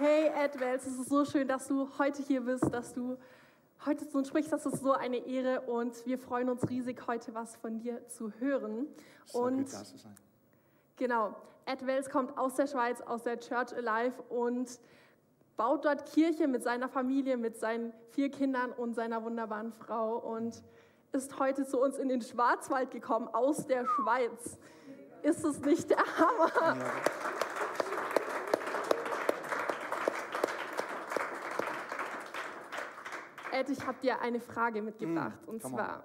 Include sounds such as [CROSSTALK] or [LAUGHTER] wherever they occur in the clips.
Hey Edwels, es ist so schön, dass du heute hier bist, dass du heute zu uns sprichst. Das ist so eine Ehre und wir freuen uns riesig, heute was von dir zu hören. So und gut, da zu sein. genau, Ed Wells kommt aus der Schweiz, aus der Church Alive und baut dort Kirche mit seiner Familie, mit seinen vier Kindern und seiner wunderbaren Frau und ist heute zu uns in den Schwarzwald gekommen aus der Schweiz. Ist es nicht der Hammer? Ja. Ed, ich habe dir eine Frage mitgebracht. Mm, und zwar,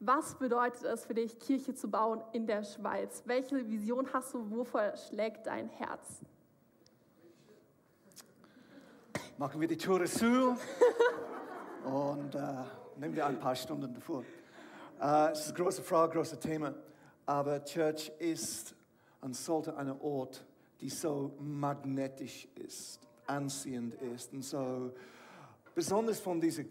was bedeutet es für dich, Kirche zu bauen in der Schweiz? Welche Vision hast du? Wovor schlägt dein Herz? Machen wir die Tore zu [LAUGHS] und äh, nehmen wir ein paar Stunden davor. Äh, es ist eine große Frage, großes Thema, aber Church ist und sollte ein Ort, die so magnetisch ist, anziehend ist und so besonders von dieser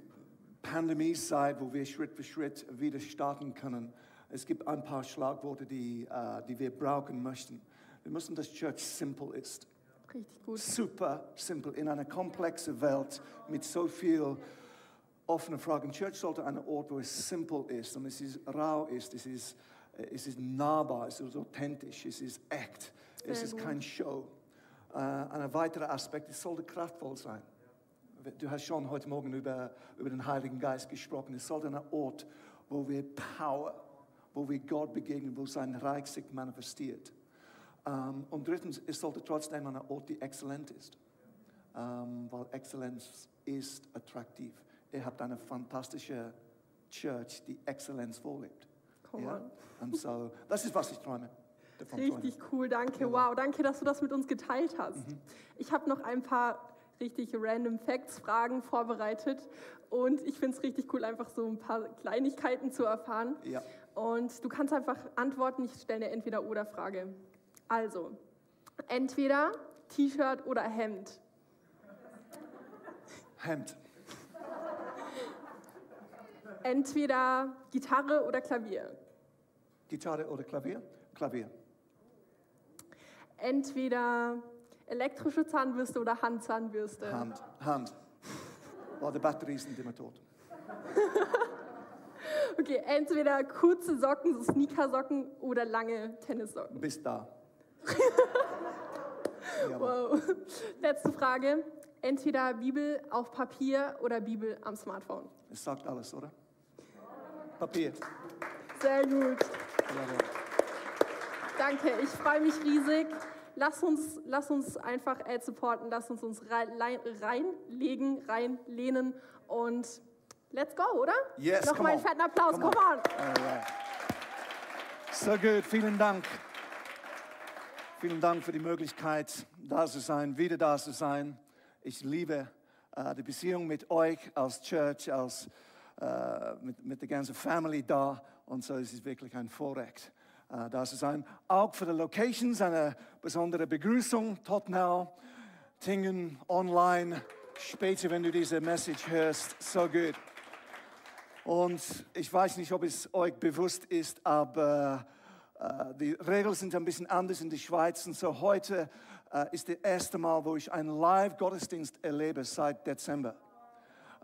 Pandemiezeit, wo wir Schritt für Schritt wieder starten können. Es gibt ein paar Schlagworte, die, äh, die wir brauchen möchten. Wir müssen, dass Church simple ist Richtig gut. super simpel in einer komplexen Welt mit so viel offenen Fragen. Church sollte ein Ort, wo es simpel ist und es ist rau ist, es ist, äh, es ist nahbar, es ist authentisch, es ist echt, es ist gut. kein Show. Äh, ein weiterer Aspekt, es sollte kraftvoll sein. Du hast schon heute Morgen über, über den Heiligen Geist gesprochen. Es sollte ein Ort, wo wir Power, wo wir Gott begegnen, wo sein Reich sich manifestiert. Ähm, und drittens, es sollte trotzdem ein Ort, die exzellent ist. Ähm, weil Exzellenz ist attraktiv. Ihr habt eine fantastische Church, die Exzellenz vorlebt. Come on. Und so, das ist, was ich träume. Richtig cool, danke. Wow, danke, dass du das mit uns geteilt hast. Mhm. Ich habe noch ein paar richtig random Facts, Fragen vorbereitet und ich finde es richtig cool, einfach so ein paar Kleinigkeiten zu erfahren. Ja. Und du kannst einfach antworten, ich stelle eine Entweder-Oder-Frage. Also, entweder T-Shirt oder Hemd. Hemd, Entweder Gitarre oder Klavier. Gitarre oder Klavier? Klavier. Entweder elektrische Zahnbürste oder Handzahnbürste. Hand, Hand. Weil die Batterie sind immer tot. [LAUGHS] Okay, entweder kurze Socken, so Sneakersocken oder lange Tennissocken. Bis da. [LAUGHS] Wow. Letzte Frage. Entweder Bibel auf Papier oder Bibel am Smartphone. Es sagt alles, oder? Papier. Sehr gut. Jawohl. Danke, ich freue mich riesig. Lass uns, lass uns einfach Ad supporten, lass uns uns rein, rein- reinlegen, reinlehnen und let's go, oder? Yes, Noch come mal einen on. fetten Applaus, Come come on. on. Alright. So gut, vielen Dank. Vielen Dank für die Möglichkeit, da zu sein, wieder da zu sein. Ich liebe äh, die Beziehung mit euch als Church, als, äh, mit, mit der ganzen Family da. Und so ist es wirklich ein Vorrecht, äh, da zu sein. Auch für die Locations eine besondere Begrüßung. Tottenau, Tingen, online. Später, wenn du diese Message hörst, so gut. Und ich weiß nicht, ob es euch bewusst ist, aber äh, die Regeln sind ein bisschen anders in der Schweiz. Und so heute äh, ist das erste Mal, wo ich einen Live-Gottesdienst erlebe seit Dezember.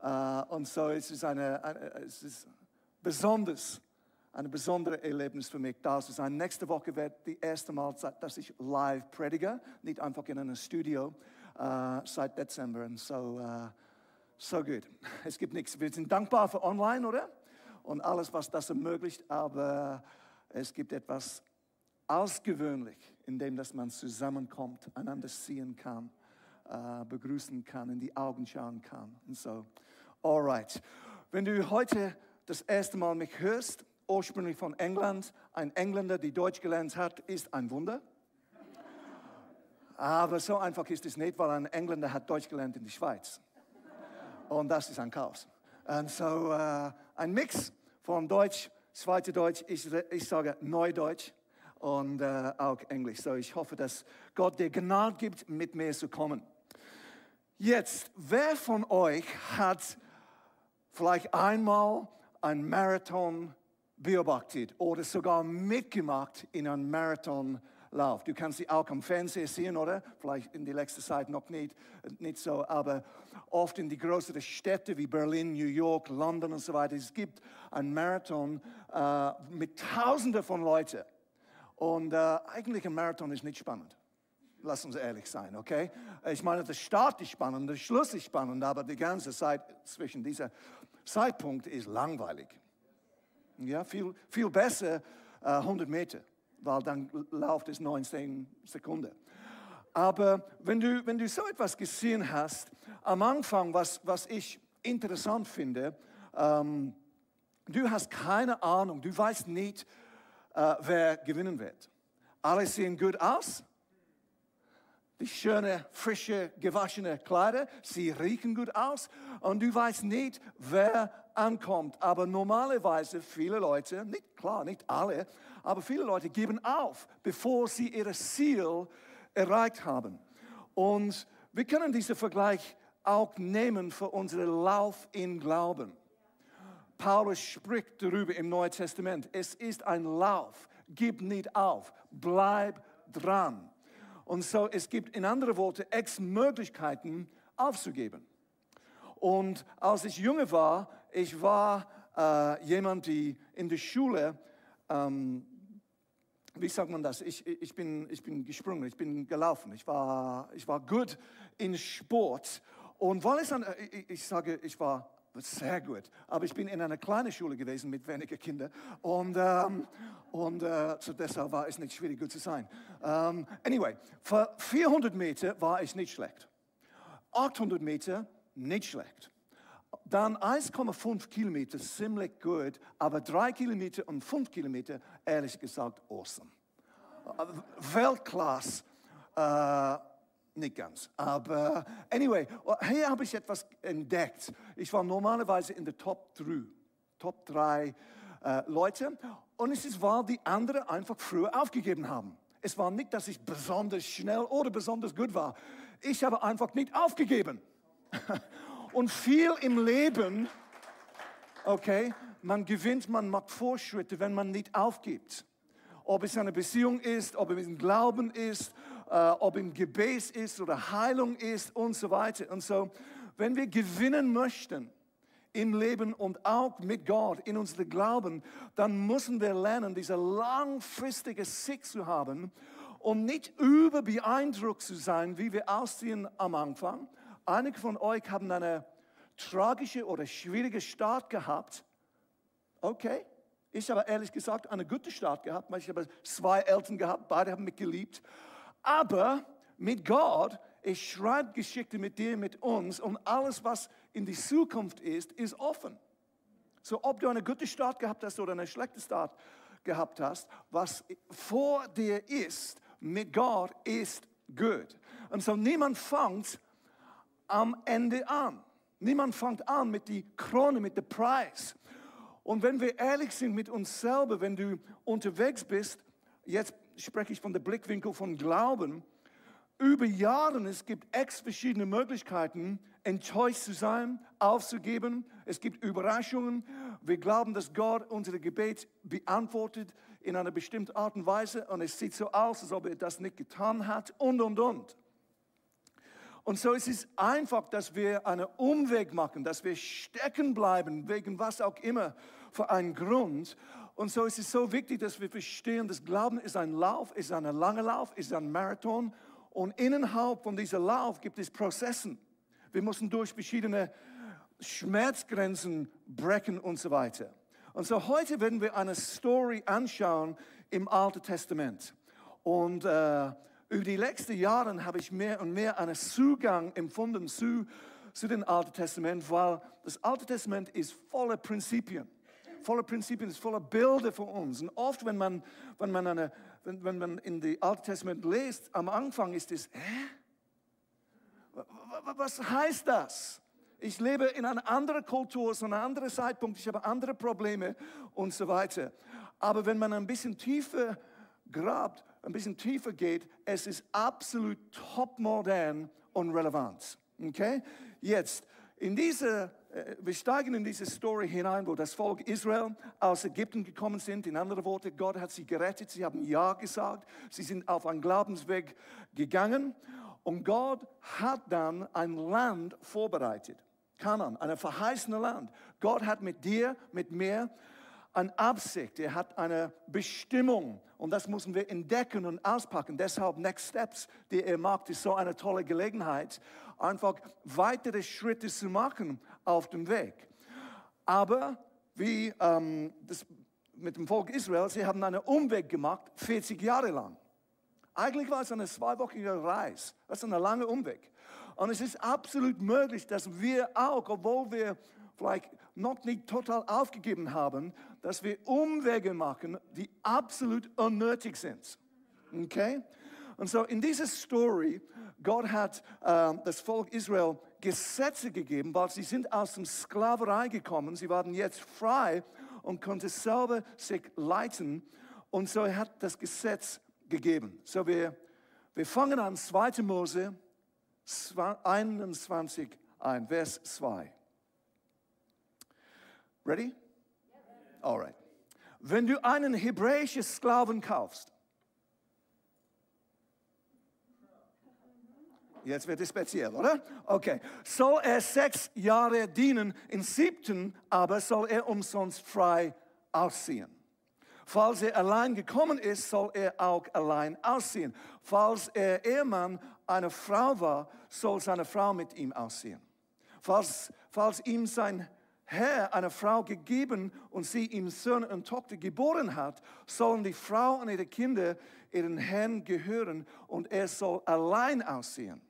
Äh, und so es ist eine, eine, es ist besonders, ein besonderes Erlebnis für mich, da zu sein. Nächste Woche wird die erste Mal, dass ich live predige, nicht einfach in einem Studio, äh, seit Dezember. Und so, äh, so gut. [LAUGHS] Es gibt nichts. Wir sind dankbar für online, oder? Und alles, was das ermöglicht, aber es gibt etwas außergewöhnlich, in dem dass man zusammenkommt, einander sehen kann, äh, begrüßen kann, in die Augen schauen kann. Und so, alright. Wenn du heute das erste Mal mich hörst, ursprünglich von England, ein Engländer, der Deutsch gelernt hat, ist ein Wunder. Aber so einfach ist es nicht, weil ein Engländer hat Deutsch gelernt in der Schweiz. Und das ist ein Chaos. Und so äh, ein Mix von Deutsch, Schweizerdeutsch, ich, ich sage Neudeutsch und äh, auch Englisch. So ich hoffe, dass Gott dir Gnade gibt, mit mir zu kommen. Jetzt, wer von euch hat vielleicht einmal einen Marathon beobachtet oder sogar mitgemacht in einem Marathon Lauf. Du kannst sie auch am Fernsehen sehen, oder? Vielleicht in der letzten Zeit noch nicht, nicht so, aber oft in die größeren Städte wie Berlin, New York, London und so weiter. Es gibt einen Marathon äh, mit Tausenden von Leuten. Und äh, eigentlich ein Marathon ist nicht spannend. Lass uns ehrlich sein, okay? Ich meine, der Start ist spannend, der Schluss ist spannend, aber die ganze Zeit zwischen dieser Zeitpunkt ist langweilig. Ja, viel, viel besser äh, 100 Meter, weil dann läuft es 19 Sekunden. Aber wenn du, wenn du so etwas gesehen hast, am Anfang, was, was ich interessant finde, ähm, du hast keine Ahnung, du weißt nicht, äh, wer gewinnen wird. Alle sehen gut aus. Die schöne, frische, gewaschene Kleider, sie riechen gut aus. Und du weißt nicht, wer ankommt. Aber normalerweise viele Leute, nicht klar, nicht alle, aber viele Leute geben auf, bevor sie ihr Ziel erreicht haben. Und wir können diesen Vergleich auch nehmen für unseren Lauf in Glauben. Paulus spricht darüber im Neuen Testament. Es ist ein Lauf. Gib nicht auf. Bleib dran. Und so, es gibt in anderen Worten Ex Möglichkeiten aufzugeben. Und als ich jünger war, ich war äh, jemand, die in der Schule, ähm, wie sagt man das? Ich, ich, bin, ich bin gesprungen, ich bin gelaufen, ich war, ich war gut in Sport. Und weil es an, ich, ich sage, ich war sehr gut. Aber ich bin in einer kleinen Schule gewesen mit wenigen Kindern und, ähm, und äh, so deshalb war es nicht schwierig, gut zu sein. Ähm, anyway, für 400 Meter war ich nicht schlecht. 800 Meter nicht schlecht. Dann 1,5 Kilometer ziemlich gut, aber 3 Kilometer und 5 Kilometer, ehrlich gesagt, awesome. Weltklasse. Äh, nicht ganz. Aber anyway, hier habe ich etwas entdeckt. Ich war normalerweise in der Top 3, Top 3 äh, Leute. Und es ist, weil die anderen einfach früher aufgegeben haben. Es war nicht, dass ich besonders schnell oder besonders gut war. Ich habe einfach nicht aufgegeben. [LAUGHS] Und viel im Leben, okay, man gewinnt, man macht Fortschritte, wenn man nicht aufgibt. Ob es eine Beziehung ist, ob es ein Glauben ist, äh, ob im Gebet ist oder Heilung ist und so weiter. Und so, wenn wir gewinnen möchten im Leben und auch mit Gott in unserem Glauben, dann müssen wir lernen, diese langfristige Sicht zu haben und nicht überbeeindruckt zu sein, wie wir aussehen am Anfang. Einige von euch haben eine tragische oder schwierige Start gehabt. Okay, ich habe ehrlich gesagt einen guten Start gehabt, ich habe zwei Eltern gehabt, beide haben mich geliebt. Aber mit Gott, er schreibt Geschichte mit dir, mit uns und alles, was in die Zukunft ist, ist offen. So, ob du einen guten Start gehabt hast oder einen schlechten Start gehabt hast, was vor dir ist, mit Gott ist gut. Und so niemand fängt am Ende an. Niemand fängt an mit der Krone, mit dem Preis. Und wenn wir ehrlich sind mit uns selber, wenn du unterwegs bist, jetzt spreche ich von dem Blickwinkel von Glauben, über Jahre, es gibt x verschiedene Möglichkeiten, enttäuscht zu sein, aufzugeben. Es gibt Überraschungen. Wir glauben, dass Gott unsere Gebet beantwortet in einer bestimmten Art und Weise und es sieht so aus, als ob er das nicht getan hat und, und, und. Und so ist es einfach, dass wir einen Umweg machen, dass wir stecken bleiben, wegen was auch immer, für einen Grund. Und so ist es so wichtig, dass wir verstehen, dass Glauben ist ein Lauf, ist ein langer Lauf, ist ein Marathon. Und innerhalb von diesem Lauf gibt es Prozessen. Wir müssen durch verschiedene Schmerzgrenzen brechen und so weiter. Und so heute werden wir eine Story anschauen im Alten Testament. Und äh, über die letzten Jahre habe ich mehr und mehr einen Zugang empfunden zu, zu dem Alten Testament, weil das Alte Testament ist voller Prinzipien voller Prinzipien, ist voller Bilder für uns. Und oft, wenn man, wenn man, eine, wenn, wenn man in die Alte Testament liest, am Anfang ist es, hä? Was heißt das? Ich lebe in einer anderen Kultur, so einem anderen Zeitpunkt, ich habe andere Probleme und so weiter. Aber wenn man ein bisschen tiefer grabt, ein bisschen tiefer geht, es ist absolut top modern und relevant. Okay? Jetzt, in dieser äh, wir steigen in diese Story hinein, wo das Volk Israel aus Ägypten gekommen sind. In anderen Worten, Gott hat sie gerettet. Sie haben Ja gesagt. Sie sind auf einen Glaubensweg gegangen. Und Gott hat dann ein Land vorbereitet. Kanan, ein verheißenes Land. Gott hat mit dir, mit mir eine Absicht, er hat eine Bestimmung und das müssen wir entdecken und auspacken. Deshalb Next Steps, die er macht, ist so eine tolle Gelegenheit, einfach weitere Schritte zu machen auf dem Weg. Aber wie ähm, das mit dem Volk Israel, sie haben einen Umweg gemacht, 40 Jahre lang. Eigentlich war es eine zweiwöchige Reise. Das ist ein langer Umweg. Und es ist absolut möglich, dass wir auch, obwohl wir vielleicht noch nicht total aufgegeben haben, dass wir Umwege machen, die absolut unnötig sind. Okay? Und so in dieser Story, Gott hat äh, das Volk Israel Gesetze gegeben, weil sie sind aus der Sklaverei gekommen. Sie waren jetzt frei und konnten selber sich leiten. Und so er hat das Gesetz gegeben. So wir, wir fangen an 2. Mose 21 ein, Vers 2. Ready? Alright. Wenn du einen hebräischen Sklaven kaufst, Jetzt wird es speziell, oder? Okay. Soll er sechs Jahre dienen, im siebten aber soll er umsonst frei ausziehen. Falls er allein gekommen ist, soll er auch allein ausziehen. Falls er Ehemann einer Frau war, soll seine Frau mit ihm ausziehen. Falls, falls ihm sein Herr eine Frau gegeben und sie ihm Sohn und Tochter geboren hat, sollen die Frau und ihre Kinder ihren Herrn gehören und er soll allein aussehen.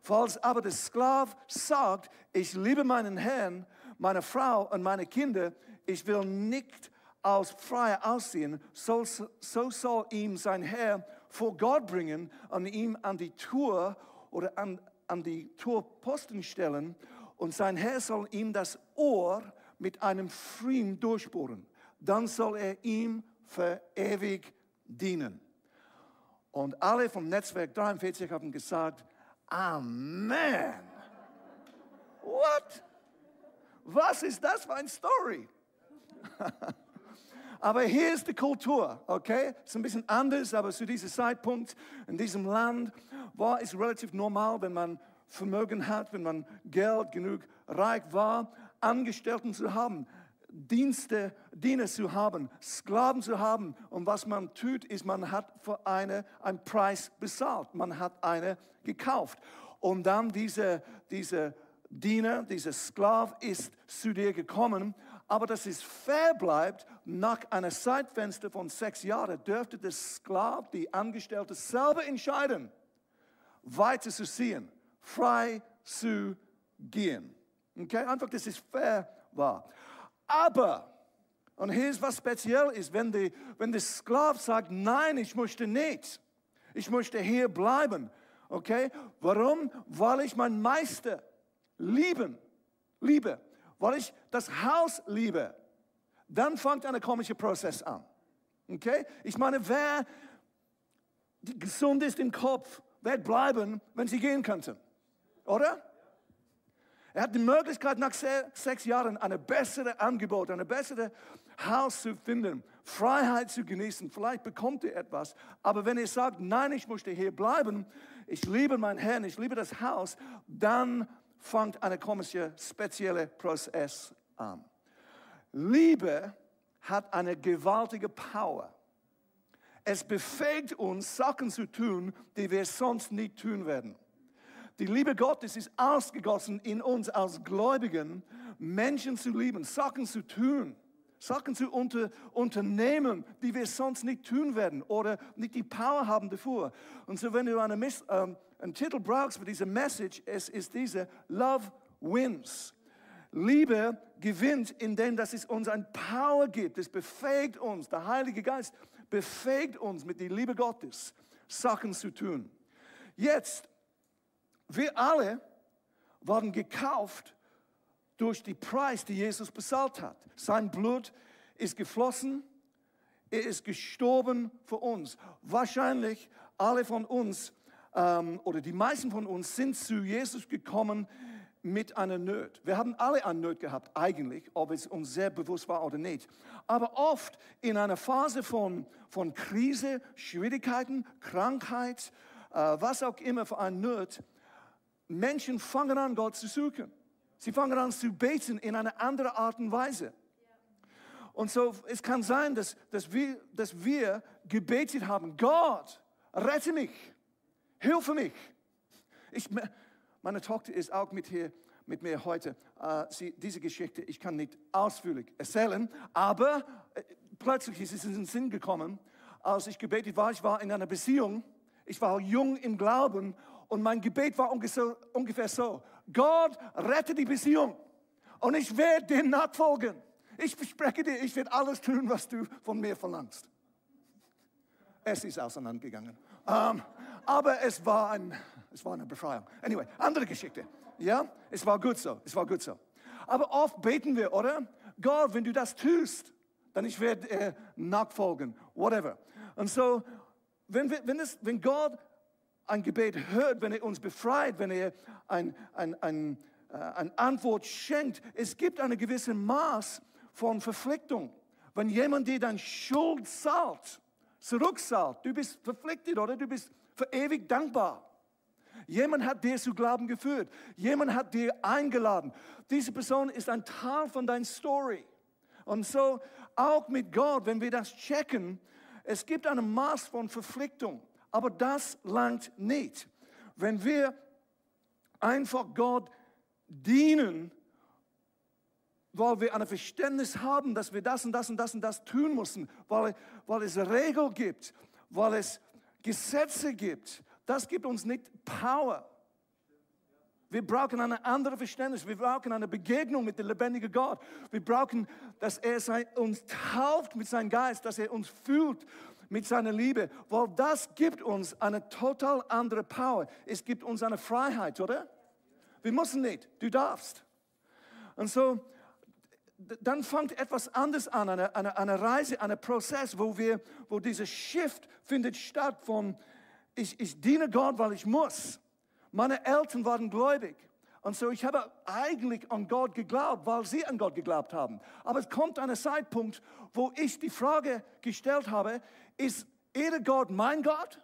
Falls aber der Sklav sagt, ich liebe meinen Herrn, meine Frau und meine Kinder, ich will nicht aus freier aussehen, so, so soll ihm sein Herr vor Gott bringen und ihm an die Tür oder an, an die Torposten stellen und sein Herr soll ihm das Ohr mit einem Pfriem durchbohren. Dann soll er ihm für ewig dienen. Und alle vom Netzwerk 43 haben gesagt, Amen. What? Was ist das für eine Story? [LAUGHS] aber hier ist die Kultur, okay? Ist ein bisschen anders, aber zu diesem Zeitpunkt in diesem Land war es relativ normal, wenn man Vermögen hat, wenn man Geld genug reich war, Angestellten zu haben, Dienste, Diener zu haben, Sklaven zu haben. Und was man tut, ist, man hat für eine einen Preis bezahlt. Man hat eine gekauft. Und dann dieser diese Diener, dieser Sklav ist zu dir gekommen. Aber dass es fair bleibt, nach einem Zeitfenster von sechs Jahren dürfte der Sklav, die Angestellte, selber entscheiden, weiter zu ziehen frei zu gehen. Okay, einfach, dass es fair war. Aber, und hier ist was speziell ist, wenn, die, wenn der Sklav sagt, nein, ich möchte nicht, ich möchte hier bleiben. Okay, warum? Weil ich meinen Meister lieben, liebe, weil ich das Haus liebe. Dann fängt ein komischer Prozess an. Okay, ich meine, wer gesund ist im Kopf, wird bleiben, wenn sie gehen könnten. Oder? Er hat die Möglichkeit, nach sechs Jahren eine bessere Angebot, eine bessere Haus zu finden, Freiheit zu genießen. Vielleicht bekommt er etwas. Aber wenn er sagt, nein, ich möchte hier bleiben, ich liebe meinen Herrn, ich liebe das Haus, dann fängt eine komische, spezielle Prozess an. Liebe hat eine gewaltige Power. Es befähigt uns, Sachen zu tun, die wir sonst nicht tun werden. Die Liebe Gottes ist ausgegossen in uns als Gläubigen, Menschen zu lieben, Sachen zu tun, Sachen zu unter, unternehmen, die wir sonst nicht tun werden oder nicht die Power haben davor. Und so, wenn du eine, ähm, einen Titel brauchst für diese Message, es ist diese Love Wins. Liebe gewinnt, indem dass es uns ein Power gibt. Es befähigt uns, der Heilige Geist befähigt uns mit der Liebe Gottes, Sachen zu tun. Jetzt wir alle waren gekauft durch die Preis, die Jesus bezahlt hat. Sein Blut ist geflossen, er ist gestorben für uns. Wahrscheinlich alle von uns ähm, oder die meisten von uns sind zu Jesus gekommen mit einer Not. Wir haben alle eine Not gehabt, eigentlich, ob es uns sehr bewusst war oder nicht. Aber oft in einer Phase von, von Krise, Schwierigkeiten, Krankheit, äh, was auch immer für eine Not, Menschen fangen an, Gott zu suchen. Sie fangen an zu beten in einer anderen Art und Weise. Und so, es kann sein, dass, dass, wir, dass wir gebetet haben, Gott, rette mich, hilfe mich. Ich, meine Tochter ist auch mit, hier, mit mir heute. Uh, sie, diese Geschichte, ich kann nicht ausführlich erzählen, aber äh, plötzlich ist es in den Sinn gekommen, als ich gebetet war, ich war in einer Beziehung, ich war jung im Glauben und mein Gebet war ungefähr so, Gott, rette die Beziehung und ich werde dir nachfolgen. Ich verspreche dir, ich werde alles tun, was du von mir verlangst. Es ist auseinandergegangen. Um, ähm, aber es war, ein, es war eine Befreiung. Anyway, andere Geschichte. Ja, es war gut so. Es war gut so. Aber oft beten wir, oder? Gott, wenn du das tust, dann ich werde äh, nachfolgen. Whatever. Und so, wenn, wir, wenn, es, wenn Gott ein Gebet hört, wenn er uns befreit, wenn er ein, ein, ein, äh, eine Antwort schenkt, es gibt eine gewisse Maß von Verpflichtung. Wenn jemand dir deine Schuld zahlt, zurückzahlt, du bist verpflichtet oder du bist für ewig dankbar. Jemand hat dir zu Glauben geführt. Jemand hat dir eingeladen. Diese Person ist ein Teil von deiner Story. Und so auch mit Gott, wenn wir das checken, es gibt ein Maß von Verpflichtung, aber das langt nicht. Wenn wir einfach Gott dienen, weil wir ein Verständnis haben, dass wir das und das und das und das tun müssen, weil, weil es Regeln gibt, weil es Gesetze gibt, das gibt uns nicht Power. Wir brauchen ein anderes Verständnis. Wir brauchen eine Begegnung mit dem lebendigen Gott. Wir brauchen, dass er uns tauft mit seinem Geist, dass er uns fühlt mit seiner Liebe, weil das gibt uns eine total andere Power. Es gibt uns eine Freiheit, oder? Wir müssen nicht, du darfst. Und so, dann fängt etwas anderes an, eine, eine, eine Reise, ein Prozess, wo, wir, wo dieser Shift findet statt von, ich, ich diene Gott, weil ich muss. Meine Eltern waren gläubig. Und so, ich habe eigentlich an Gott geglaubt, weil sie an Gott geglaubt haben. Aber es kommt ein Zeitpunkt, wo ich die Frage gestellt habe, ist Ihr Gott mein Gott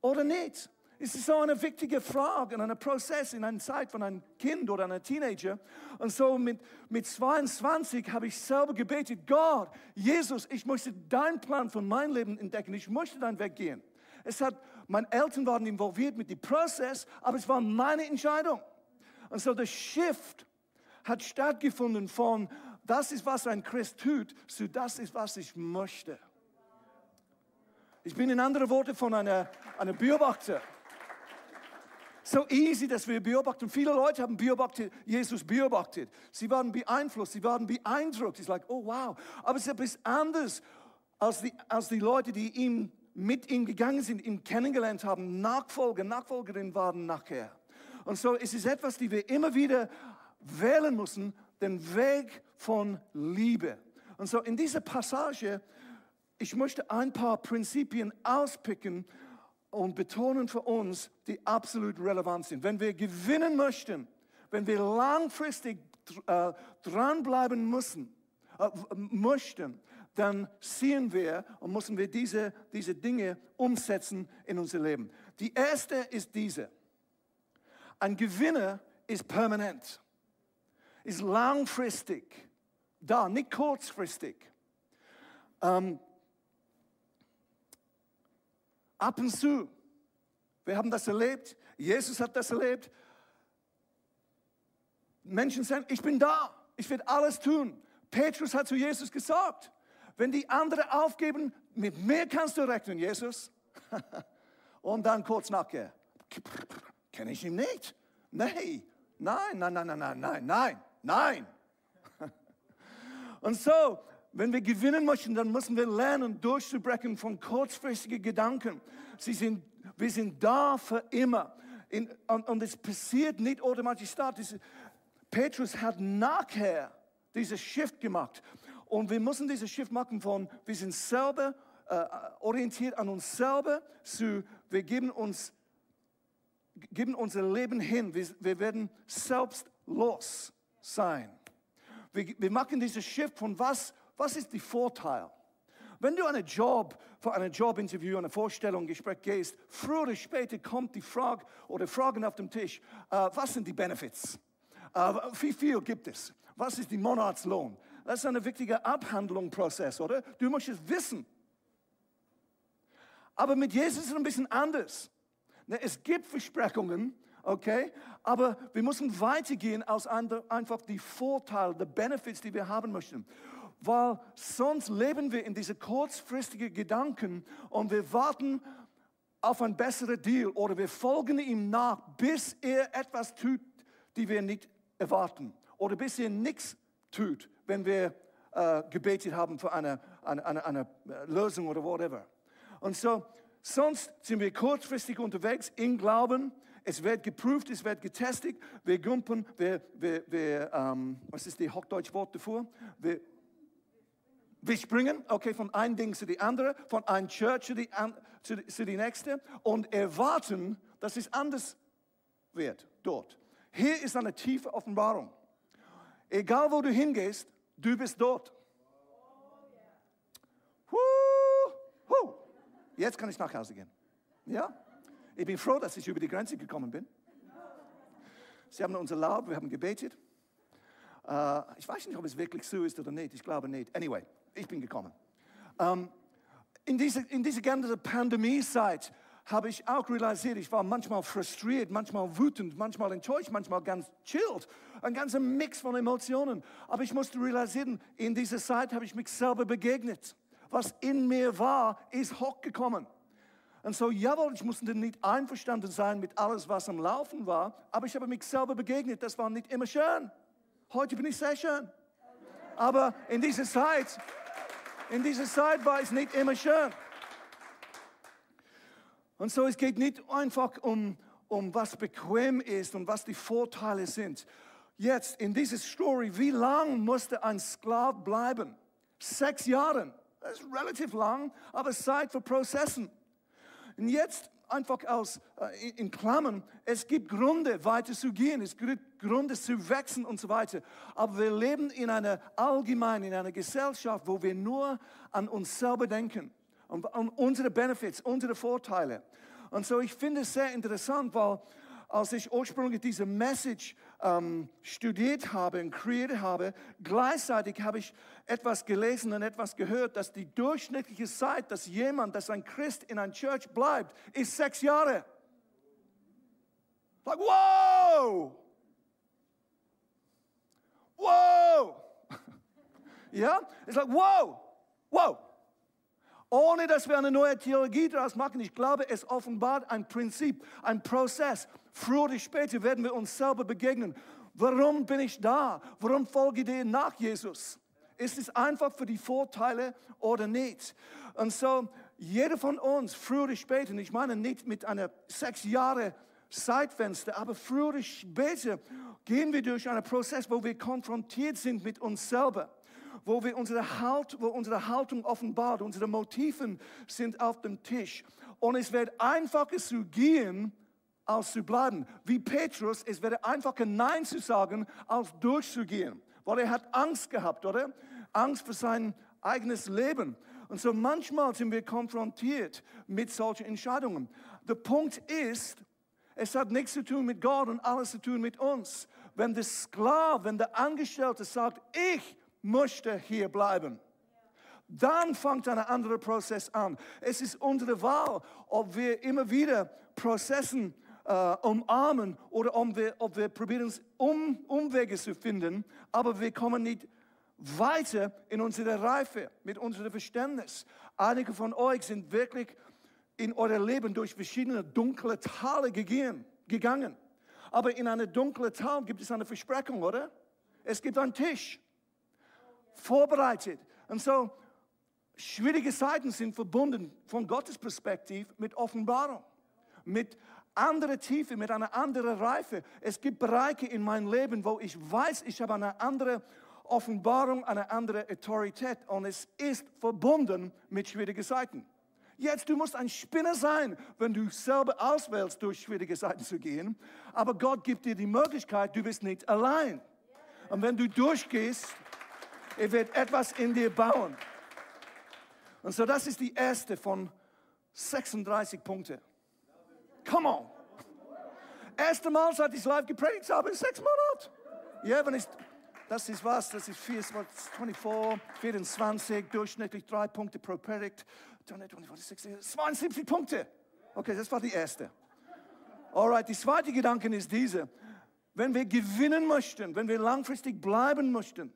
oder nicht? Es ist so eine wichtige Frage und ein Prozess in einer Zeit von einem Kind oder einem Teenager. Und so mit, mit 22 habe ich selber gebetet, Gott, Jesus, ich möchte deinen Plan für mein Leben entdecken. Ich möchte deinen Weg gehen. Es hat, meine Eltern waren involviert mit dem Prozess, aber es war meine Entscheidung. Und so der Shift hat stattgefunden von, das ist, was ein Christ tut, zu das ist, was ich möchte. Ich bin in anderen Worten von einer, einer Beobachter so easy, dass wir beobachten. Viele Leute haben beobachtet, Jesus beobachtet. Sie waren beeinflusst, sie waren beeindruckt. Ist like, oh wow. Aber es ist etwas anderes als die, als die Leute, die ihn, mit ihm gegangen sind, ihn kennengelernt haben. Nachfolger, Nachfolgerinnen waren nachher. Und so es ist etwas, die wir immer wieder wählen müssen, den Weg von Liebe. Und so in dieser Passage, ich möchte ein paar Prinzipien auspicken, und betonen für uns, die absolut relevant sind. Wenn wir gewinnen möchten, wenn wir langfristig äh, dranbleiben müssen, äh, möchten, dann sehen wir und müssen wir diese, diese Dinge umsetzen in unser Leben. Die erste ist diese. Ein Gewinner ist permanent, ist langfristig da, nicht kurzfristig. Ähm, Ab und zu. Wir haben das erlebt. Jesus hat das erlebt. Menschen sagen, ich bin da. Ich werde alles tun. Petrus hat zu Jesus gesagt, wenn die anderen aufgeben, mit mir kannst du rechnen, Jesus. [LAUGHS] und dann kurz nachher, kenne ich ihn nicht. Nein, nein, nein, nein, nein, nein, nein, nein. [LAUGHS] und so, wenn wir gewinnen möchten, dann müssen wir lernen, durchzubrechen von kurzfristigen Gedanken. Sie sind, wir sind da für immer. In, und, und, es passiert nicht automatisch da. Petrus hat nachher dieses Shift gemacht. Und wir müssen dieses Shift machen von, wir sind selber äh, orientiert an uns selber, zu, wir geben uns geben unser Leben hin. Wir, wir werden selbst los sein. Wir, wir machen dieses Shift von was, was ist der Vorteil? Wenn du einen Job, für ein Jobinterview, eine Vorstellung, ein Gespräch gehst, früher oder später kommt die Frage oder Fragen auf dem Tisch, äh, was sind die Benefits? Äh, wie viel gibt es? Was ist die Monatslohn? Das ist ein wichtiger Abhandlungsprozess, oder? Du musst es wissen. Aber mit Jesus ist es ein bisschen anders. Ne, es gibt Versprechungen, okay? Aber wir müssen weitergehen als einfach die Vorteile, die Benefits, die wir haben möchten. Weil sonst leben wir in diese kurzfristigen Gedanken und wir warten auf ein besseres Deal oder wir folgen ihm nach, bis er etwas tut, die wir nicht erwarten oder bis er nichts tut, wenn wir äh, gebetet haben für eine, eine, eine, eine Lösung oder whatever. Und so, sonst sind wir kurzfristig unterwegs im Glauben. Es wird geprüft, es wird getestet. Wir gumpen, wir, wir, wir ähm, was ist die Hochdeutsch Wort davor? Wir, wir springen, okay, von einem Ding zu die andere, von einer Church zu die, zu, zu die nächste und erwarten, dass es anders wird dort. Hier ist eine tiefe Offenbarung. Egal wo du hingehst, du bist dort. Jetzt kann ich nach Hause gehen. Ja? Ich bin froh, dass ich über die Grenze gekommen bin. Sie haben uns erlaubt, wir haben gebetet. Uh, ich weiß nicht, ob es wirklich so ist oder nicht. Ich glaube nicht. Anyway, ich bin gekommen. Um, in dieser in diese ganze Pandemie-Zeit habe ich auch realisiert, ich war manchmal frustriert, manchmal wütend, manchmal enttäuscht, manchmal ganz chillt. Ein ganzer Mix von Emotionen. Aber ich musste realisieren, in dieser Zeit habe ich mich selber begegnet was in mir war, ist hochgekommen. Und so, jawohl, ich musste nicht einverstanden sein mit alles, was am Laufen war, aber ich habe mich selber begegnet. Das war nicht immer schön. Heute bin ich sehr schön. Aber in dieser Zeit, in dieser Zeit war es nicht immer schön. Und so, es geht nicht einfach um, um was bequem ist und was die Vorteile sind. Jetzt, in dieser Story, wie lange musste ein Sklave bleiben? Sechs Jahre. Das ist relativ lang, aber Zeit für Prozessen. Und jetzt einfach aus, äh, in Klammern, es gibt Gründe, weiter zu gehen, es gibt Gründe zu wachsen und so weiter. Aber wir leben in einer allgemeinen, in einer Gesellschaft, wo wir nur an uns selber denken, und an unsere Benefits, unsere Vorteile. Und so, ich finde es sehr interessant, weil als ich ursprünglich diese Message ähm, studiert habe und kreiert habe, gleichzeitig habe ich etwas gelesen und etwas gehört, dass die durchschnittliche Zeit, dass jemand, dass ein Christ in einer Church bleibt, ist sechs Jahre. Like, wow! Wow! [LAUGHS] ja? It's like, wow! Wow! Ohne dass wir eine neue Theologie daraus machen. Ich glaube, es offenbart ein Prinzip, ein Prozess. Früher oder später werden wir uns selber begegnen. Warum bin ich da? Warum folge ich dir nach Jesus? Ist es einfach für die Vorteile oder nicht? Und so, jeder von uns, früher oder später, und ich meine nicht mit einer sechs Jahre Zeitfenster, aber früher oder später gehen wir durch einen Prozess, wo wir konfrontiert sind mit uns selber wo wir unsere, halt, wo unsere Haltung offenbart, unsere Motiven sind auf dem Tisch. Und es wird einfacher zu gehen, als zu bleiben. Wie Petrus, es wäre einfacher Nein zu sagen, als durchzugehen. Weil er hat Angst gehabt, oder? Angst für sein eigenes Leben. Und so manchmal sind wir konfrontiert mit solchen Entscheidungen. Der Punkt ist, es hat nichts zu tun mit Gott und alles zu tun mit uns. Wenn der Sklave, wenn der Angestellte sagt, ich möchte hier bleiben. Dann fängt ein anderer Prozess an. Es ist unsere Wahl, ob wir immer wieder Prozessen äh, umarmen oder ob wir, ob wir probieren, um, Umwege zu finden, aber wir kommen nicht weiter in unsere Reife, mit unserem Verständnis. Einige von euch sind wirklich in euer Leben durch verschiedene dunkle Tale gegangen. Aber in einer dunklen Tal gibt es eine Versprechung, oder? Es gibt einen Tisch vorbereitet. Und so, schwierige Zeiten sind verbunden von Gottes Perspektive mit Offenbarung, mit anderer Tiefe, mit einer anderen Reife. Es gibt Bereiche in meinem Leben, wo ich weiß, ich habe eine andere Offenbarung, eine andere Autorität und es ist verbunden mit schwierigen Zeiten. Jetzt, du musst ein Spinner sein, wenn du selber auswählst, durch schwierige Zeiten zu gehen. Aber Gott gibt dir die Möglichkeit, du bist nicht allein. Und wenn du durchgehst, er wird etwas in dir bauen. Und so, das ist die erste von 36 Punkten. Come on. Erste Mal, seit ich live gepredigt habe, in sechs Monaten. Ja, wenn ich, das ist was, das ist 24, 24, durchschnittlich drei Punkte pro Predigt. 72 Punkte. Okay, das war die erste. Alright, die zweite Gedanke ist diese. Wenn wir gewinnen möchten, wenn wir langfristig bleiben möchten,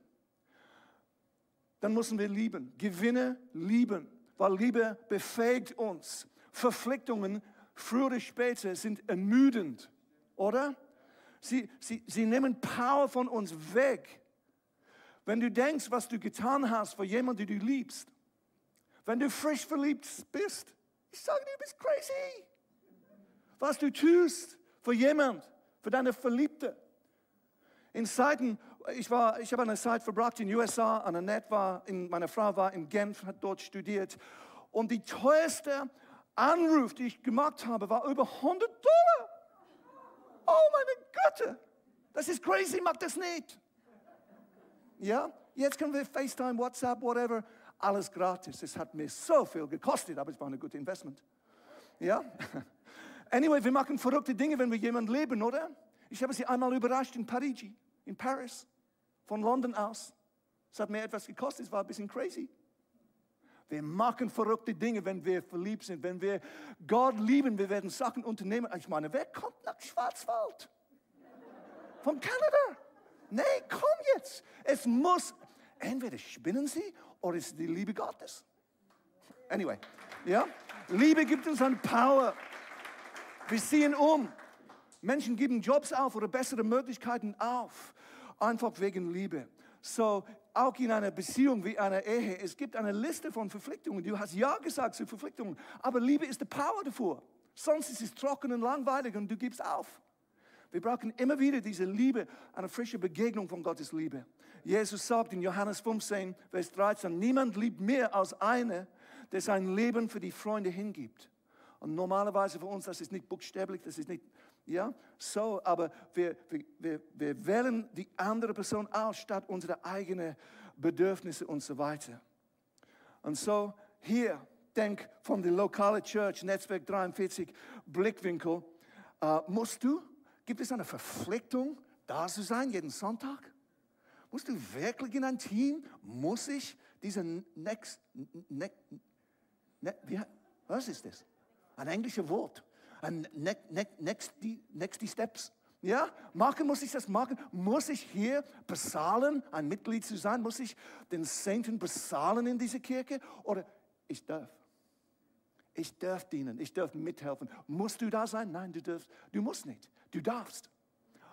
dann müssen wir lieben. Gewinne lieben, weil Liebe befähigt uns. Verpflichtungen, früher oder später, sind ermüdend, oder? Sie, sie, sie nehmen Power von uns weg. Wenn du denkst, was du getan hast für jemanden, den du liebst, wenn du frisch verliebt bist, ich sage dir, du bist crazy. Was du tust für jemand, für deine Verliebte. In Zeiten, ich, war, ich habe eine Zeit verbracht in den USA, Annette war, in, meine Frau war in Genf, hat dort studiert. Und die teuerste Anruf, die ich gemacht habe, war über 100 Dollar. Oh meine Güte, das ist crazy, mach das nicht. Ja, jetzt können wir FaceTime, WhatsApp, whatever alles gratis. Es hat mir so viel gekostet, aber es war ein gutes Investment. Ja? [LAUGHS] Anyway, wir machen verrückte Dinge, wenn wir jemanden leben, oder? Ich habe sie einmal überrascht in Parigi, in Paris, von London aus. Es hat mir etwas gekostet, es war ein bisschen crazy. Wir machen verrückte Dinge, wenn wir verliebt sind, wenn wir Gott lieben, wir werden Sachen unternehmen. Ich meine, wer kommt nach Schwarzwald? Von Kanada? Nee, komm jetzt. Es muss, entweder spinnen sie oder ist es die Liebe Gottes? Anyway, ja? Liebe gibt uns eine Power. Wir ziehen um. Menschen geben Jobs auf oder bessere Möglichkeiten auf, einfach wegen Liebe. So, auch in einer Beziehung wie einer Ehe, es gibt eine Liste von Verpflichtungen. Du hast Ja gesagt zu Verpflichtungen, aber Liebe ist die Power davor. Sonst ist es trocken und langweilig und du gibst auf. Wir brauchen immer wieder diese Liebe, eine frische Begegnung von Gottes Liebe. Jesus sagt in Johannes 15, Vers 13, niemand liebt mehr als einer, der sein Leben für die Freunde hingibt. Und normalerweise für uns, das ist nicht buchstäblich, das ist nicht, ja, so, aber wir, wir, wir, wählen die andere Person aus, statt unsere eigenen Bedürfnisse und so weiter. Und so, hier, denk von der lokalen Church, Netzwerk 43, Blickwinkel, äh, musst du, gibt es eine Verpflichtung, da zu sein, jeden Sonntag? Musst du wirklich in ein Team? Muss ich diesen next, ne, ne, wie, was ist das? Ein englisches Wort. Ein ne, ne, next, next Steps. Ja, machen muss ich das machen? Muss ich hier bezahlen, ein Mitglied zu sein? Muss ich den Sainten bezahlen in dieser Kirche? Oder ich darf. Ich darf dienen, ich darf mithelfen. Musst du da sein? Nein, du darfst. Du musst nicht. Du darfst.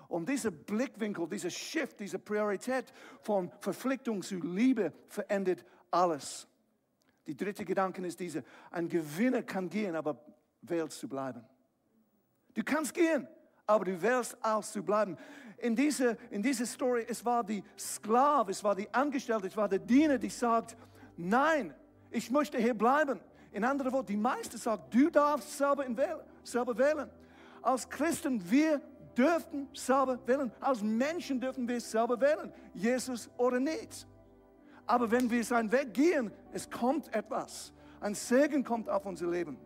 Und dieser Blickwinkel, dieser Shift, diese Priorität von Verpflichtung zu Liebe verändert alles. Die dritte Gedanke ist diese, ein Gewinner kann gehen, aber wählt zu bleiben. Du kannst gehen, aber du wählst aus zu bleiben. In dieser, in dieser Story, es war die Sklave, es war die Angestellte, es war der Diener, die sagt, nein, ich möchte hier bleiben. In anderen Worten, die Meister sagt, du darfst selber, wählen, selber wählen. Als Christen, wir dürfen selber wählen. Als Menschen dürfen wir selber wählen, Jesus oder nicht. Aber wenn wir seinen Weg gehen, es kommt etwas. Ein Segen kommt auf unser Leben.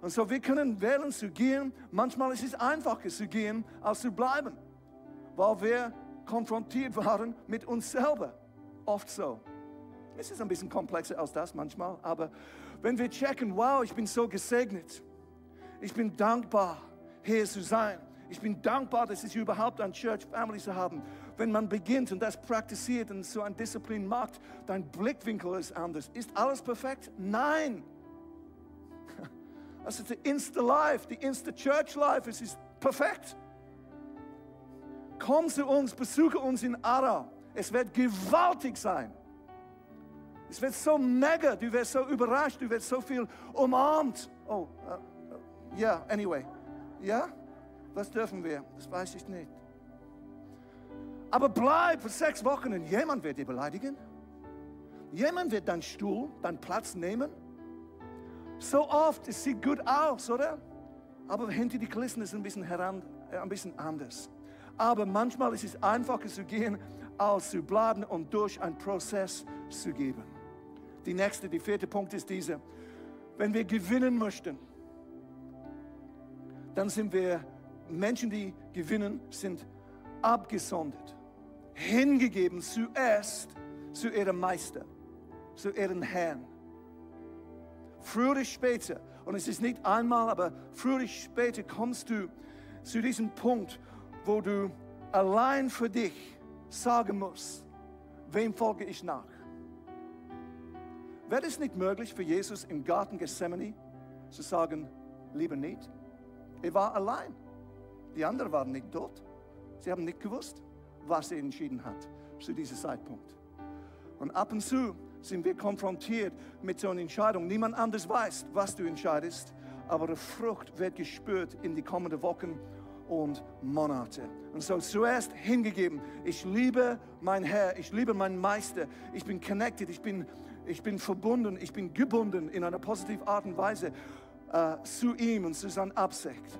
Und so, wir können wählen zu gehen. Manchmal ist es einfacher zu gehen, als zu bleiben, weil wir konfrontiert waren mit uns selber. Oft so. Es ist ein bisschen komplexer als das manchmal, aber wenn wir checken, wow, ich bin so gesegnet, ich bin dankbar, hier zu sein, ich bin dankbar, dass ich überhaupt eine Church Family zu haben. Wenn man beginnt und das praktiziert und so ein Disziplin macht, dein Blickwinkel ist anders. Ist alles perfekt? Nein. Ist die Insta-Life, die Insta-Church-Life. Es ist perfekt. Komm zu uns, besuche uns in Ara. Es wird gewaltig sein. Es wird so mega, du wirst so überrascht, du wirst so viel umarmt. Oh, ja, uh, yeah, anyway. Ja? Yeah? Was dürfen wir? Das weiß ich nicht. Aber bleib für sechs Wochen und jemand wird dich beleidigen. Jemand wird deinen Stuhl, deinen Platz nehmen. So oft, es sieht gut aus, oder? Aber hinter die Kulissen ist es ein bisschen, heran, äh, ein bisschen anders. Aber manchmal ist es einfacher zu gehen, als zu bleiben und durch einen Prozess zu geben. Die nächste, die vierte Punkt ist dieser. Wenn wir gewinnen möchten, dann sind wir Menschen, die gewinnen, sind abgesondert, hingegeben zuerst zu ihrem Meister, zu ihrem Herrn. Früher oder später, und es ist nicht einmal, aber früher oder später kommst du zu diesem Punkt, wo du allein für dich sagen musst, wem folge ich nach? Wäre es nicht möglich für Jesus im Garten Gethsemane zu sagen, lieber nicht? Er war allein. Die anderen waren nicht dort. Sie haben nicht gewusst, was er entschieden hat zu diesem Zeitpunkt. Und ab und zu sind wir konfrontiert mit so einer Entscheidung. Niemand anders weiß, was du entscheidest, aber die Frucht wird gespürt in die kommenden Wochen und Monate. Und so zuerst hingegeben, ich liebe mein Herr, ich liebe meinen Meister, ich bin connected, ich bin, ich bin verbunden, ich bin gebunden in einer positiven Art und Weise äh, zu ihm und zu seiner Absicht.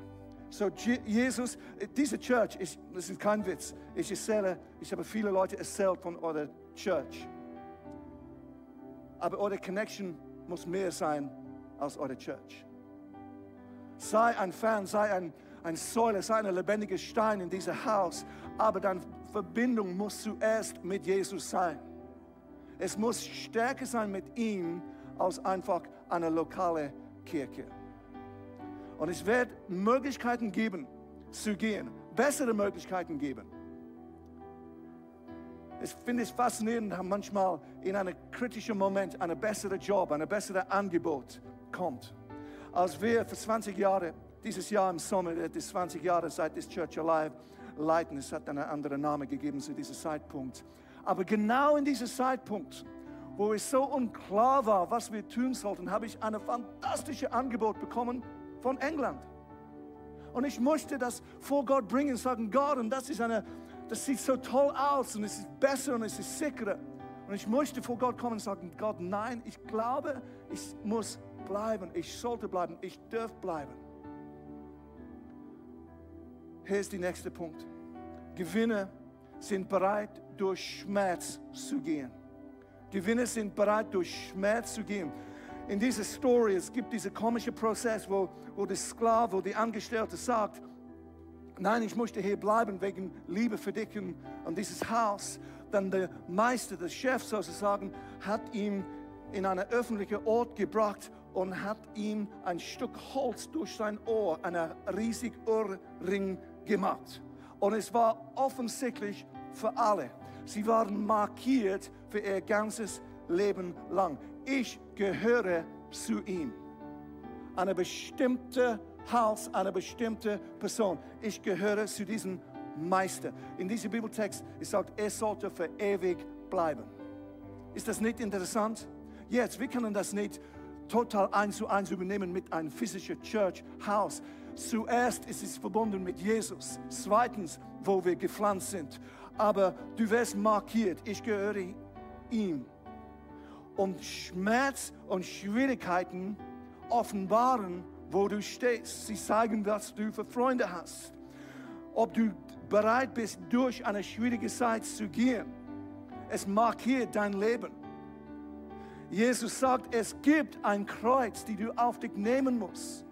So Jesus, diese Church, ich, das ist kein Witz, ich erzähle, ich habe viele Leute erzählt von eurer Church. Aber eure Connection muss mehr sein als eure Church. Sei ein Fan, sei ein, ein Säule, sei ein lebendiger Stein in diesem Haus, aber deine Verbindung muss zuerst mit Jesus sein. Es muss stärker sein mit ihm als einfach eine lokale Kirche. Und es wird Möglichkeiten geben zu gehen, bessere Möglichkeiten geben. Ich finde es faszinierend, manchmal in einem kritischen Moment ein besserer Job, ein besseres Angebot kommt. Als wir für 20 Jahre, dieses Jahr im Sommer, das 20 Jahre seit das Church Alive leiten, es hat einen anderen Namen gegeben zu diesem Zeitpunkt. Aber genau in diesem Zeitpunkt, wo es so unklar war, was wir tun sollten, habe ich ein fantastisches Angebot bekommen von England. Und ich möchte das vor Gott bringen, sagen, Gott, und das ist eine, das sieht so toll aus und es ist besser und es ist sicherer. Und ich möchte vor Gott kommen und sagen, Gott, nein, ich glaube, ich muss bleiben, ich sollte bleiben, ich darf bleiben. Hier ist der nächste Punkt. Gewinner sind bereit, durch Schmerz zu gehen. Gewinner sind bereit, durch Schmerz zu gehen in dieser Story, es gibt diesen komischen Prozess, wo, wo der Sklave, wo die Angestellte sagt, nein, ich möchte hier bleiben wegen Liebe für dich und, dieses Haus. Dann der Meister, der Chef sozusagen, hat ihn in einen öffentlichen Ort gebracht und hat ihm ein Stück Holz durch sein Ohr, einen riesigen Ohrring gemacht. Und es war offensichtlich für alle. Sie waren markiert für ihr ganzes Leben lang ich gehöre zu ihm. Eine bestimmte Haus, eine bestimmte Person. Ich gehöre zu diesem Meister. In diesem Bibeltext ist sagt, er sollte für ewig bleiben. Ist das nicht interessant? Jetzt, wir können das nicht total eins zu eins übernehmen mit einem physischen Church House. Zuerst ist es verbunden mit Jesus. Zweitens, wo wir gepflanzt sind. Aber du wirst markiert. Ich gehöre ihm und Schmerz und Schwierigkeiten offenbaren, wo du stehst. Sie zeigen, was du für Freunde hast. Ob du bereit bist, durch eine schwierige Zeit zu gehen. Es markiert dein Leben. Jesus sagt, es gibt ein Kreuz, die du auf dich nehmen musst.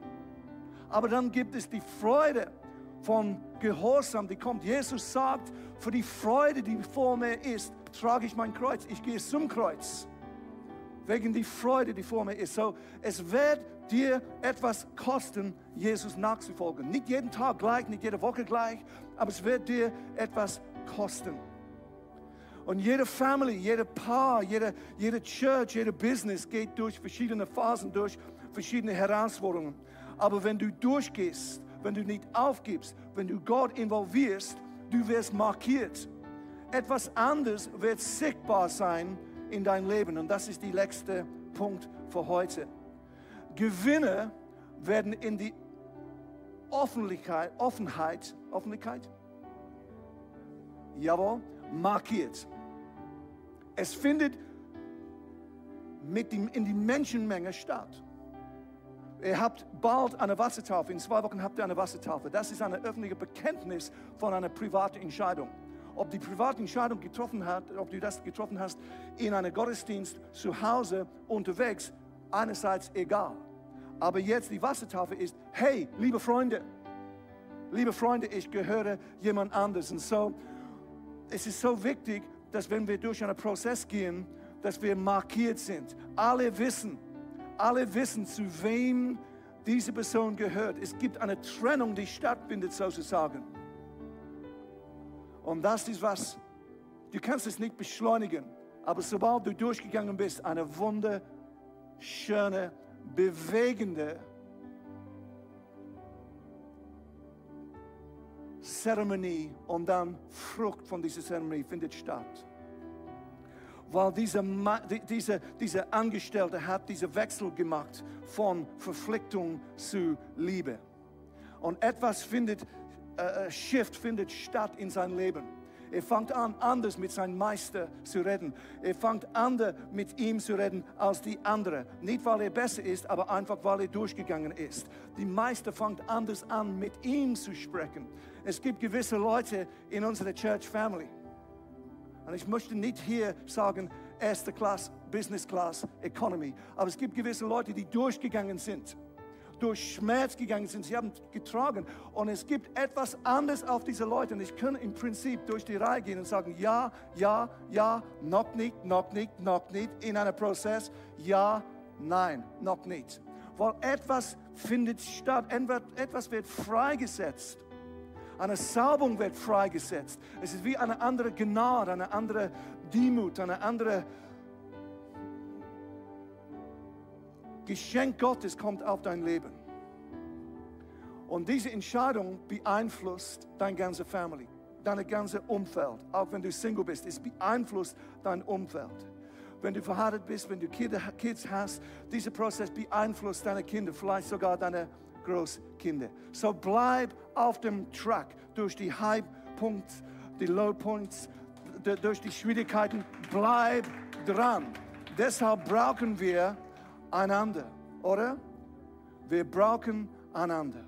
Aber dann gibt es die Freude von Gehorsam, die kommt. Jesus sagt, für die Freude, die vor mir ist, trage ich mein Kreuz. Ich gehe zum Kreuz wegen die Freude, die vor mir ist. So, es wird dir etwas kosten, Jesus nachzufolgen. Nicht jeden Tag gleich, nicht jede Woche gleich, aber es wird dir etwas kosten. Und jede Family, jede Paar, jede, jede Church, jede Business geht durch verschiedene Phasen, durch verschiedene Herausforderungen. Aber wenn du durchgehst, wenn du nicht aufgibst, wenn du Gott involvierst, du wirst markiert. Etwas anderes wird sichtbar sein in dein Leben. Und das ist der letzte Punkt für heute. Gewinne werden in die Offenheit, Offenheit, Offenheit, jawohl, markiert. Es findet mit dem, in die Menschenmenge statt. Ihr habt bald eine Wassertaufe. In zwei Wochen habt ihr eine Wassertaufe. Das ist eine öffentliche Bekenntnis von einer privaten Entscheidung. Ob die private Entscheidung getroffen hat, ob du das getroffen hast in einem Gottesdienst zu Hause unterwegs, einerseits egal. Aber jetzt die Wassertaufe ist, hey, liebe Freunde, liebe Freunde, ich gehöre jemand anders. Und so, es ist so wichtig, dass wenn wir durch einen Prozess gehen, dass wir markiert sind. Alle wissen, alle wissen, zu wem diese Person gehört. Es gibt eine Trennung, die stattfindet, sozusagen. Und das ist was, du kannst es nicht beschleunigen, aber sobald du durchgegangen bist, eine wunderschöne, bewegende Zeremonie und dann Frucht von dieser Zeremonie findet statt weil dieser, diese, dieser Angestellte hat diesen Wechsel gemacht von Verpflichtung zu Liebe. Und etwas findet, äh, äh, Shift findet statt in sein Leben. Er fängt an, anders mit seinem Meister zu reden. Er fängt an, mit ihm zu reden als die andere. Nicht, weil er besser ist, aber einfach, weil er durchgegangen ist. Die Meister fängt anders an, mit ihm zu sprechen. Es gibt gewisse Leute in unserer Church Family, und ich möchte nicht hier sagen, erste Class, Business Class, Economy. Aber es gibt gewisse Leute, die durchgegangen sind, durch Schmerz gegangen sind. Sie haben getragen. Und es gibt etwas anderes auf diese Leute. Und ich kann im Prinzip durch die Reihe gehen und sagen, ja, ja, ja, noch nicht, noch nicht, noch nicht. In einem Prozess, ja, nein, noch nicht. Weil etwas findet statt, etwas wird freigesetzt. Eine Salbung wird freigesetzt. Es ist wie eine andere Gnade, eine andere Demut, eine andere Geschenk Gottes kommt auf dein Leben. Und diese Entscheidung beeinflusst deine ganze Family, dein ganze Umfeld. Auch wenn du Single bist, es beeinflusst dein Umfeld. Wenn du verheiratet bist, wenn du Kids hast, dieser Prozess beeinflusst deine Kinder, vielleicht sogar deine Großkinder. So bleib auf dem Track durch die High Points, die Low Points, durch die Schwierigkeiten. Bleib dran. Deshalb brauchen wir einander, oder? Wir brauchen einander.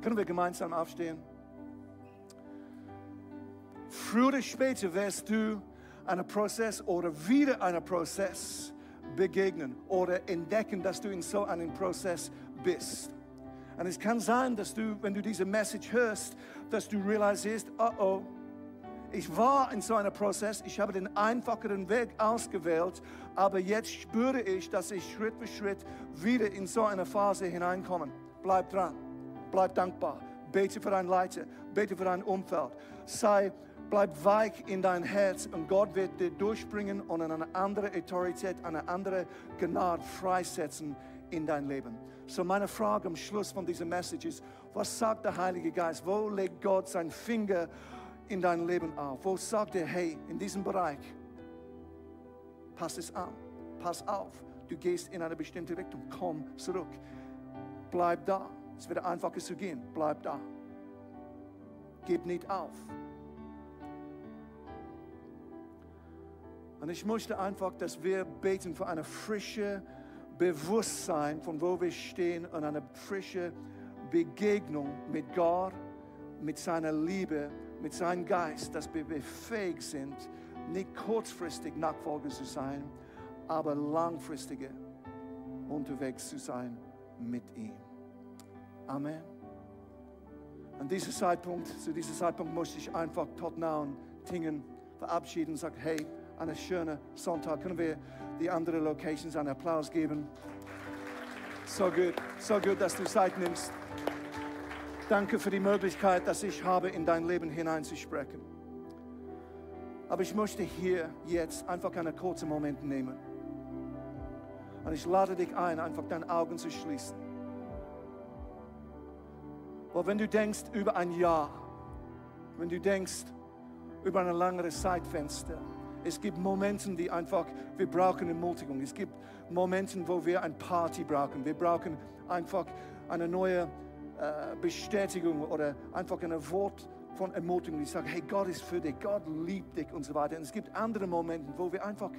Können wir gemeinsam aufstehen? Früher oder später wirst du einen Prozess oder wieder einen Prozess begegnen oder entdecken, dass du in so einem Prozess bist. Und es kann sein, dass du, wenn du diese Message hörst, dass du realisierst, oh oh, ich war in so einem Prozess, ich habe den einfacheren Weg ausgewählt, aber jetzt spüre ich, dass ich Schritt für Schritt wieder in so eine Phase hineinkomme. Bleib dran, bleib dankbar, bete für dein Leiter, bete für dein Umfeld, sei Bleib weich in dein Herz und Gott wird dir durchbringen und eine andere Autorität, eine andere Gnade freisetzen in dein Leben. So meine Frage am Schluss von dieser Message ist, was sagt der Heilige Geist? Wo legt Gott seinen Finger in dein Leben auf? Wo sagt er, hey, in diesem Bereich, pass es an, pass auf, du gehst in eine bestimmte Richtung, komm zurück, bleib da. Es wird einfacher zu gehen, bleib da. Gib nicht auf. Und ich möchte einfach, dass wir beten für eine frische Bewusstsein, von wo wir stehen und eine frische Begegnung mit Gott, mit seiner Liebe, mit seinem Geist, dass wir befähigt sind, nicht kurzfristig Nachfolger zu sein, aber langfristige unterwegs zu sein mit ihm. Amen. An diesem Zeitpunkt, zu diesem Zeitpunkt möchte ich einfach Tottenham Tingen verabschieden und sagen, hey, einen schönen Sonntag. Können wir die anderen Locations einen Applaus geben? So gut, so gut, dass du Zeit nimmst. Danke für die Möglichkeit, dass ich habe, in dein Leben hineinzusprechen. Aber ich möchte hier jetzt einfach einen kurzen Moment nehmen. Und ich lade dich ein, einfach deine Augen zu schließen. Weil wenn du denkst über ein Jahr, wenn du denkst über ein längeres Zeitfenster, es gibt Momente, die einfach, wir brauchen Ermutigung. Es gibt Momente, wo wir ein Party brauchen. Wir brauchen einfach eine neue äh, Bestätigung oder einfach ein Wort von Ermutigung, die sagt, hey, Gott ist für dich, Gott liebt dich und so weiter. Und es gibt andere Momente, wo wir einfach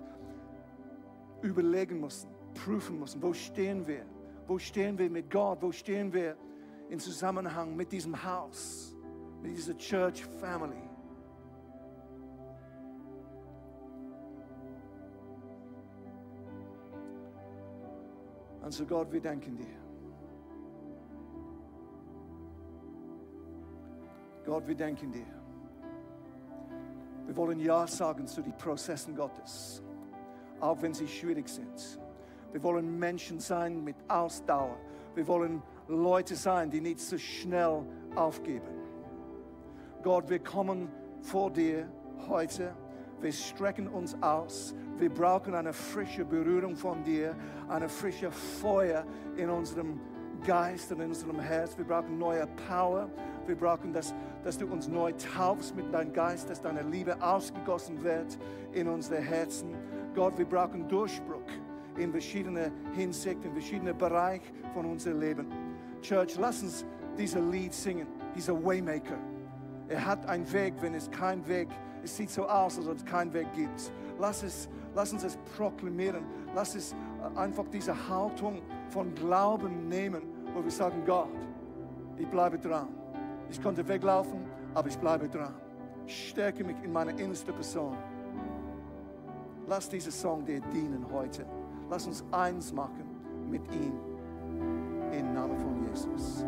überlegen müssen, prüfen müssen. Wo stehen wir? Wo stehen wir mit Gott? Wo stehen wir in Zusammenhang mit diesem Haus, mit dieser Church Family? Also Gott, wir danken dir. Gott, wir danken dir. Wir wollen Ja sagen zu den Prozessen Gottes, auch wenn sie schwierig sind. Wir wollen Menschen sein mit Ausdauer. Wir wollen Leute sein, die nicht so schnell aufgeben. Gott, wir kommen vor dir heute. Wir strecken uns aus. Wir brauchen eine frische Berührung von dir, eine frische Feuer in unserem Geist und in unserem Herz. Wir brauchen neue Power. Wir brauchen, dass, dass du uns neu taufst mit deinem Geist, dass deine Liebe ausgegossen wird in unsere Herzen. Gott, wir brauchen Durchbruch in verschiedene Hinsichten, in verschiedene Bereiche von unserem Leben. Church, lass uns dieses Lied singen, dieser Waymaker. Er hat einen Weg, wenn es kein Weg, es sieht so aus, als ob es keinen Weg gibt. Lass, es, lass uns es proklamieren. Lass es einfach diese Haltung von Glauben nehmen, wo wir sagen, Gott, ich bleibe dran. Ich konnte weglaufen, aber ich bleibe dran. Stärke mich in meiner innersten Person. Lass diesen Song dir dienen heute. Lass uns eins machen mit ihm. Im Namen von Jesus.